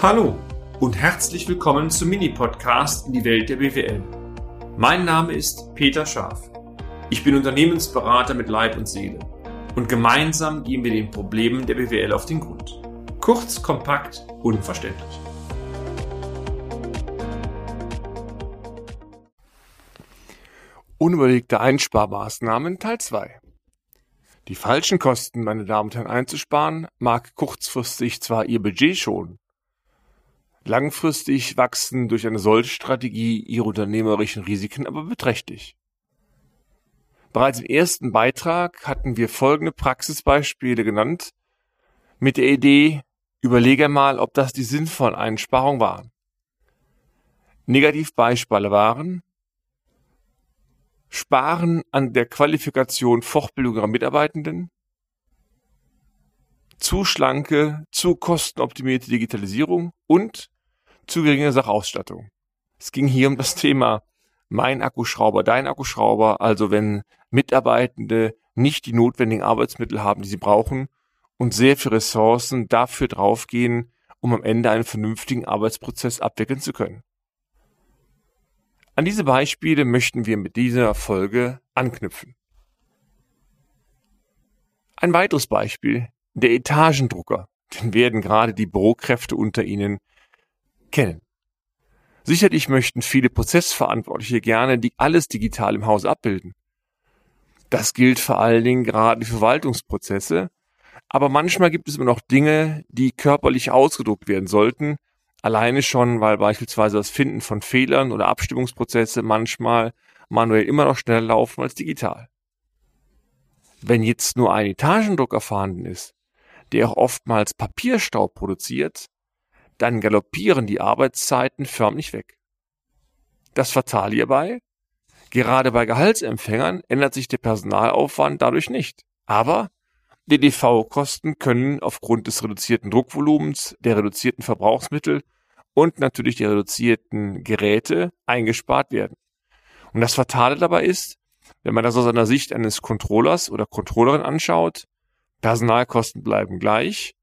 Hallo und herzlich willkommen zum Mini-Podcast in die Welt der BWL. Mein Name ist Peter Scharf. Ich bin Unternehmensberater mit Leib und Seele und gemeinsam gehen wir den Problemen der BWL auf den Grund. Kurz, kompakt, unverständlich. Unüberlegte Einsparmaßnahmen Teil 2 Die falschen Kosten, meine Damen und Herren, einzusparen, mag kurzfristig zwar Ihr Budget schonen, Langfristig wachsen durch eine solche Strategie ihre unternehmerischen Risiken aber beträchtlich. Bereits im ersten Beitrag hatten wir folgende Praxisbeispiele genannt, mit der Idee, überlege mal, ob das die sinnvollen Einsparungen waren. Negativbeispiele waren Sparen an der Qualifikation Fortbildung ihrer Mitarbeitenden, zu schlanke, zu kostenoptimierte Digitalisierung und zu geringe Sachausstattung. Es ging hier um das Thema mein Akkuschrauber, dein Akkuschrauber, also wenn Mitarbeitende nicht die notwendigen Arbeitsmittel haben, die sie brauchen und sehr viel Ressourcen dafür draufgehen, um am Ende einen vernünftigen Arbeitsprozess abwickeln zu können. An diese Beispiele möchten wir mit dieser Folge anknüpfen. Ein weiteres Beispiel, der Etagendrucker, den werden gerade die Bürokräfte unter Ihnen kennen. Sicherlich möchten viele Prozessverantwortliche gerne die alles digital im Haus abbilden. Das gilt vor allen Dingen gerade für Verwaltungsprozesse, aber manchmal gibt es immer noch Dinge, die körperlich ausgedruckt werden sollten, alleine schon, weil beispielsweise das Finden von Fehlern oder Abstimmungsprozesse manchmal manuell immer noch schneller laufen als digital. Wenn jetzt nur ein Etagendrucker vorhanden ist, der auch oftmals Papierstaub produziert, dann galoppieren die Arbeitszeiten förmlich weg. Das Fatale hierbei? Gerade bei Gehaltsempfängern ändert sich der Personalaufwand dadurch nicht. Aber die DV-Kosten können aufgrund des reduzierten Druckvolumens, der reduzierten Verbrauchsmittel und natürlich der reduzierten Geräte eingespart werden. Und das Fatale dabei ist, wenn man das aus einer Sicht eines Controllers oder Controllerin anschaut, Personalkosten bleiben gleich,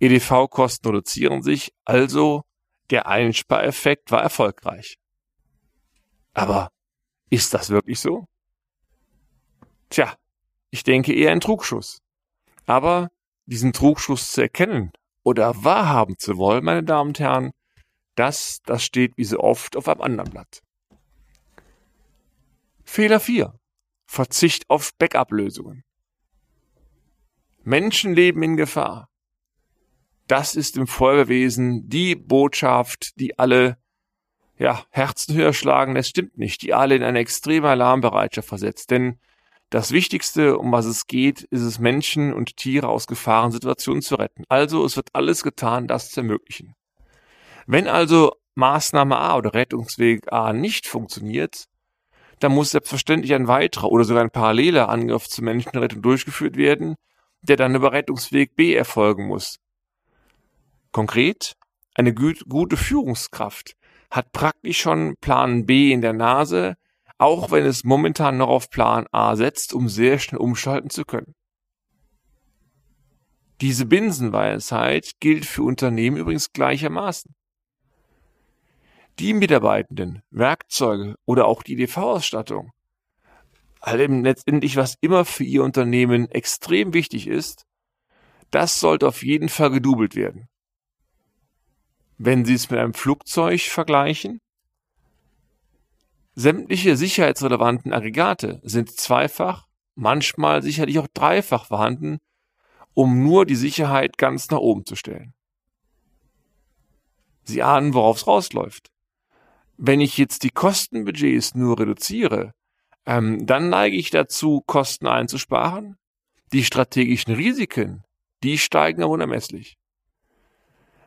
EDV-Kosten reduzieren sich, also der Einspareffekt war erfolgreich. Aber ist das wirklich so? Tja, ich denke eher ein Trugschuss. Aber diesen Trugschuss zu erkennen oder wahrhaben zu wollen, meine Damen und Herren, das, das steht wie so oft auf einem anderen Blatt. Fehler 4. Verzicht auf Backup-Lösungen. Menschen leben in Gefahr. Das ist im Feuerwehrwesen die Botschaft, die alle ja, Herzen höher schlagen, das stimmt nicht, die alle in eine extreme Alarmbereitschaft versetzt. Denn das Wichtigste, um was es geht, ist es, Menschen und Tiere aus Gefahrensituationen zu retten. Also es wird alles getan, das zu ermöglichen. Wenn also Maßnahme A oder Rettungsweg A nicht funktioniert, dann muss selbstverständlich ein weiterer oder sogar ein paralleler Angriff zur Menschenrettung durchgeführt werden, der dann über Rettungsweg B erfolgen muss. Konkret, eine gute Führungskraft hat praktisch schon Plan B in der Nase, auch wenn es momentan noch auf Plan A setzt, um sehr schnell umschalten zu können. Diese Binsenweisheit gilt für Unternehmen übrigens gleichermaßen. Die Mitarbeitenden, Werkzeuge oder auch die DV-Ausstattung, allem letztendlich, was immer für Ihr Unternehmen extrem wichtig ist, das sollte auf jeden Fall gedubelt werden. Wenn Sie es mit einem Flugzeug vergleichen, sämtliche sicherheitsrelevanten Aggregate sind zweifach, manchmal sicherlich auch dreifach vorhanden, um nur die Sicherheit ganz nach oben zu stellen. Sie ahnen, worauf es rausläuft. Wenn ich jetzt die Kostenbudgets nur reduziere, ähm, dann neige ich dazu, Kosten einzusparen. Die strategischen Risiken, die steigen aber unermesslich.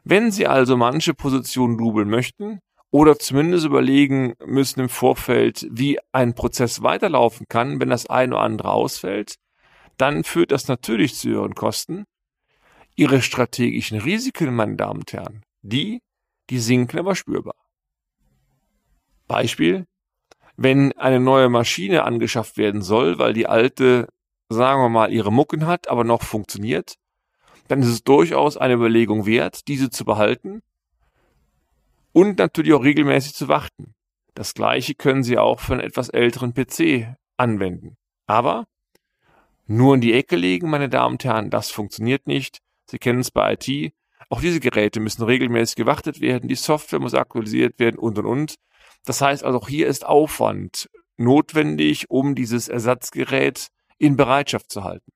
Wenn Sie also manche Positionen dubeln möchten oder zumindest überlegen müssen im Vorfeld, wie ein Prozess weiterlaufen kann, wenn das eine oder andere ausfällt, dann führt das natürlich zu Ihren Kosten. Ihre strategischen Risiken, meine Damen und Herren, die, die sinken aber spürbar. Beispiel, wenn eine neue Maschine angeschafft werden soll, weil die alte, sagen wir mal, ihre Mucken hat, aber noch funktioniert, dann ist es durchaus eine Überlegung wert, diese zu behalten und natürlich auch regelmäßig zu warten. Das gleiche können Sie auch für einen etwas älteren PC anwenden. Aber nur in die Ecke legen, meine Damen und Herren, das funktioniert nicht. Sie kennen es bei IT. Auch diese Geräte müssen regelmäßig gewartet werden, die Software muss aktualisiert werden und und und. Das heißt also, auch hier ist Aufwand notwendig, um dieses Ersatzgerät in Bereitschaft zu halten.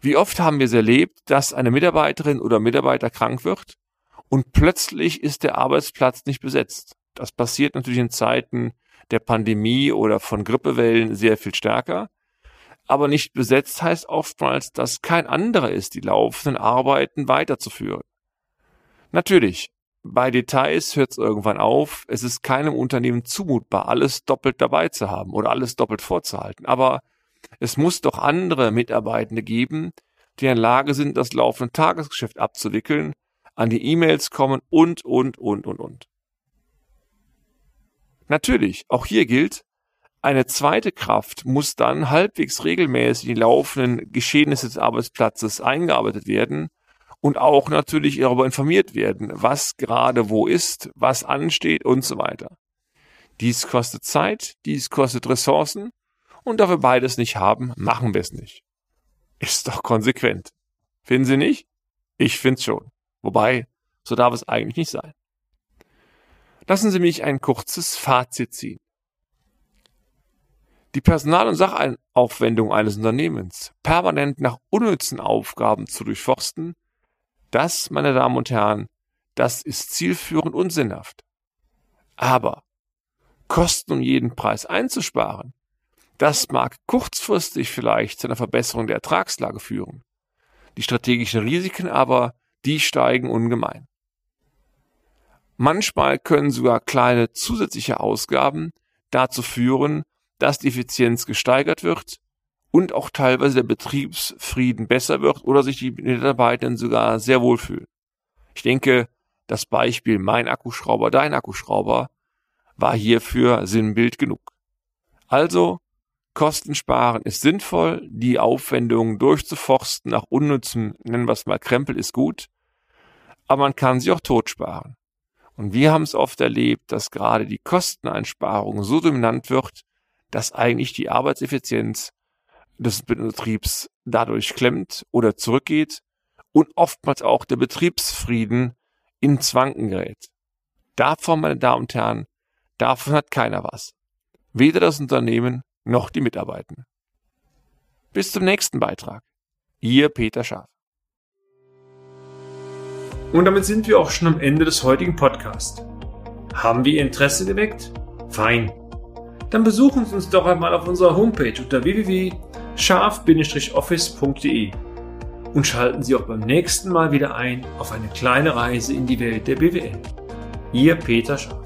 Wie oft haben wir es erlebt, dass eine Mitarbeiterin oder Mitarbeiter krank wird und plötzlich ist der Arbeitsplatz nicht besetzt. Das passiert natürlich in Zeiten der Pandemie oder von Grippewellen sehr viel stärker. Aber nicht besetzt heißt oftmals, dass kein anderer ist, die laufenden Arbeiten weiterzuführen. Natürlich, bei Details hört es irgendwann auf. Es ist keinem Unternehmen zumutbar, alles doppelt dabei zu haben oder alles doppelt vorzuhalten. Aber es muss doch andere Mitarbeitende geben, die in der Lage sind, das laufende Tagesgeschäft abzuwickeln an die E-Mails kommen und, und, und, und, und. Natürlich, auch hier gilt, eine zweite Kraft muss dann halbwegs regelmäßig in die laufenden Geschehnisse des Arbeitsplatzes eingearbeitet werden und auch natürlich darüber informiert werden, was gerade wo ist, was ansteht und so weiter. Dies kostet Zeit, dies kostet Ressourcen und da wir beides nicht haben, machen wir es nicht. Ist doch konsequent. Finden Sie nicht? Ich find's schon. Wobei, so darf es eigentlich nicht sein. Lassen Sie mich ein kurzes Fazit ziehen. Die Personal- und Sachaufwendung eines Unternehmens permanent nach unnützen Aufgaben zu durchforsten, das, meine Damen und Herren, das ist zielführend und sinnhaft. Aber Kosten um jeden Preis einzusparen, das mag kurzfristig vielleicht zu einer Verbesserung der Ertragslage führen. Die strategischen Risiken aber die steigen ungemein. Manchmal können sogar kleine zusätzliche Ausgaben dazu führen, dass die Effizienz gesteigert wird und auch teilweise der Betriebsfrieden besser wird oder sich die Mitarbeiter sogar sehr wohlfühlen. Ich denke, das Beispiel mein Akkuschrauber, dein Akkuschrauber war hierfür Sinnbild genug. Also, Kosten sparen ist sinnvoll, die Aufwendungen durchzuforsten nach unnützem, nennen wir es mal Krempel, ist gut, aber man kann sie auch totsparen. Und wir haben es oft erlebt, dass gerade die Kosteneinsparung so dominant wird, dass eigentlich die Arbeitseffizienz des Betriebs dadurch klemmt oder zurückgeht und oftmals auch der Betriebsfrieden in Zwanken gerät. Davon, meine Damen und Herren, davon hat keiner was. Weder das Unternehmen noch die Mitarbeiter. Bis zum nächsten Beitrag. Ihr Peter Schaaf. Und damit sind wir auch schon am Ende des heutigen Podcasts. Haben wir Ihr Interesse geweckt? Fein. Dann besuchen Sie uns doch einmal auf unserer Homepage unter www.scharf-office.de und schalten Sie auch beim nächsten Mal wieder ein auf eine kleine Reise in die Welt der BWL. Ihr Peter Scharf.